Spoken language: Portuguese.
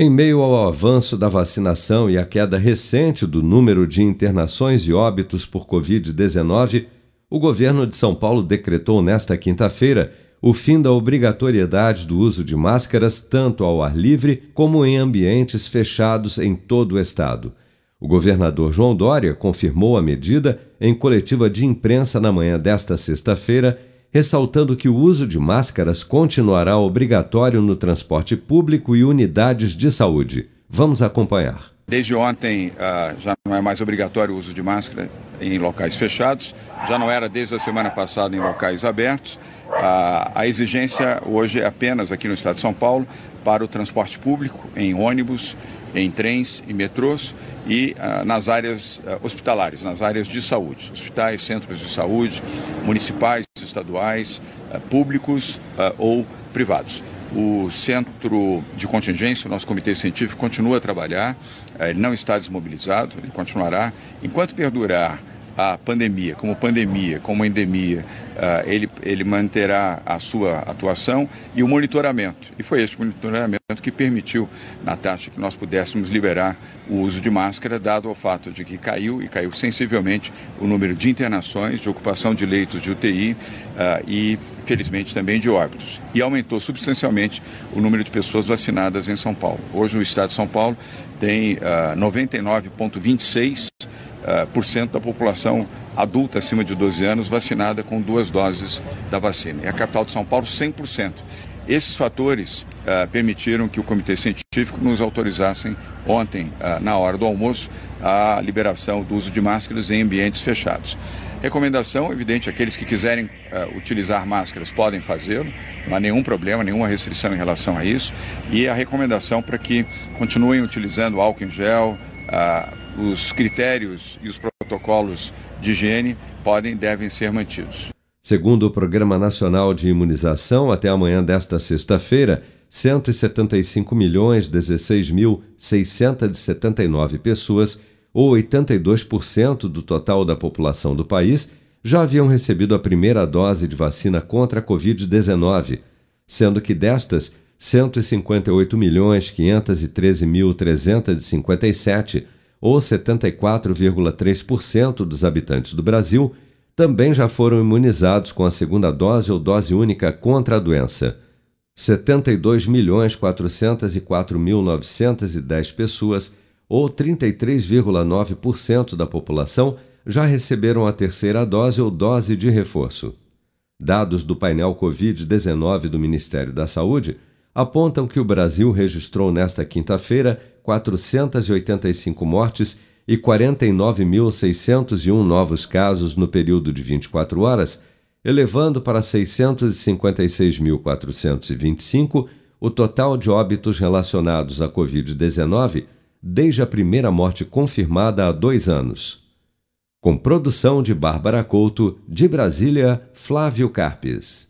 Em meio ao avanço da vacinação e à queda recente do número de internações e óbitos por Covid-19, o governo de São Paulo decretou nesta quinta-feira o fim da obrigatoriedade do uso de máscaras tanto ao ar livre como em ambientes fechados em todo o estado. O governador João Dória confirmou a medida em coletiva de imprensa na manhã desta sexta-feira ressaltando que o uso de máscaras continuará obrigatório no transporte público e unidades de saúde. Vamos acompanhar. Desde ontem uh, já não é mais obrigatório o uso de máscara em locais fechados, já não era desde a semana passada em locais abertos. Uh, a exigência hoje é apenas aqui no estado de São Paulo para o transporte público, em ônibus, em trens e metrôs e uh, nas áreas uh, hospitalares, nas áreas de saúde, hospitais, centros de saúde, municipais, estaduais, uh, públicos ou privados. O centro de contingência, o nosso comitê científico, continua a trabalhar, ele não está desmobilizado, ele continuará. Enquanto perdurar a pandemia, como pandemia, como endemia, uh, ele, ele manterá a sua atuação e o monitoramento. E foi este monitoramento que permitiu, na taxa, que nós pudéssemos liberar o uso de máscara, dado ao fato de que caiu, e caiu sensivelmente, o número de internações, de ocupação de leitos de UTI ah, e, felizmente, também de óbitos. E aumentou substancialmente o número de pessoas vacinadas em São Paulo. Hoje, o estado de São Paulo tem uh, ah, 99,26% uh, da população adulta acima de 12 anos vacinada com duas doses da vacina. E a capital de São Paulo, 100%. Esses fatores uh, permitiram que o Comitê Científico nos autorizassem ontem, uh, na hora do almoço, a liberação do uso de máscaras em ambientes fechados. Recomendação, evidente, aqueles que quiserem uh, utilizar máscaras podem fazê-lo, não há nenhum problema, nenhuma restrição em relação a isso. E a recomendação para que continuem utilizando álcool em gel, os critérios e os protocolos de higiene podem devem ser mantidos. Segundo o Programa Nacional de Imunização, até amanhã desta sexta-feira, 175 milhões 16 mil 679 pessoas, ou 82% do total da população do país, já haviam recebido a primeira dose de vacina contra a Covid-19, sendo que destas, 158 milhões 513 mil 357, ou 74,3% dos habitantes do Brasil, também já foram imunizados com a segunda dose ou dose única contra a doença. 72 milhões 404 mil 910 pessoas, ou 33,9% da população, já receberam a terceira dose ou dose de reforço. Dados do painel Covid-19 do Ministério da Saúde apontam que o Brasil registrou nesta quinta-feira 485 mortes e 49.601 novos casos no período de 24 horas, elevando para 656.425 o total de óbitos relacionados à Covid-19 desde a primeira morte confirmada há dois anos. Com produção de Bárbara Couto, de Brasília, Flávio Carpes.